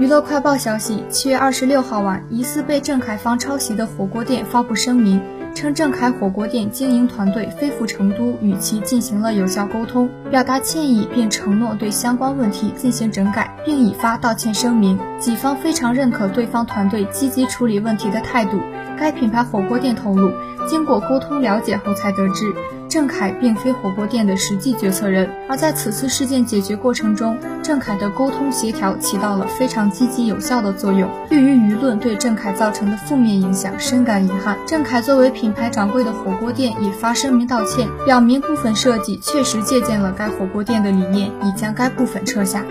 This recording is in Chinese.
娱乐快报消息，七月二十六号晚，疑似被郑恺方抄袭的火锅店发布声明，称郑恺火锅店经营团队飞赴成都与其进行了有效沟通，表达歉意，并承诺对相关问题进行整改，并已发道歉声明。己方非常认可对方团队积极处理问题的态度。该品牌火锅店透露，经过沟通了解后才得知。郑恺并非火锅店的实际决策人，而在此次事件解决过程中，郑恺的沟通协调起到了非常积极有效的作用。对于舆论对郑恺造成的负面影响，深感遗憾。郑恺作为品牌掌柜的火锅店已发声明道歉，表明部分设计确实借鉴了该火锅店的理念，已将该部分撤下。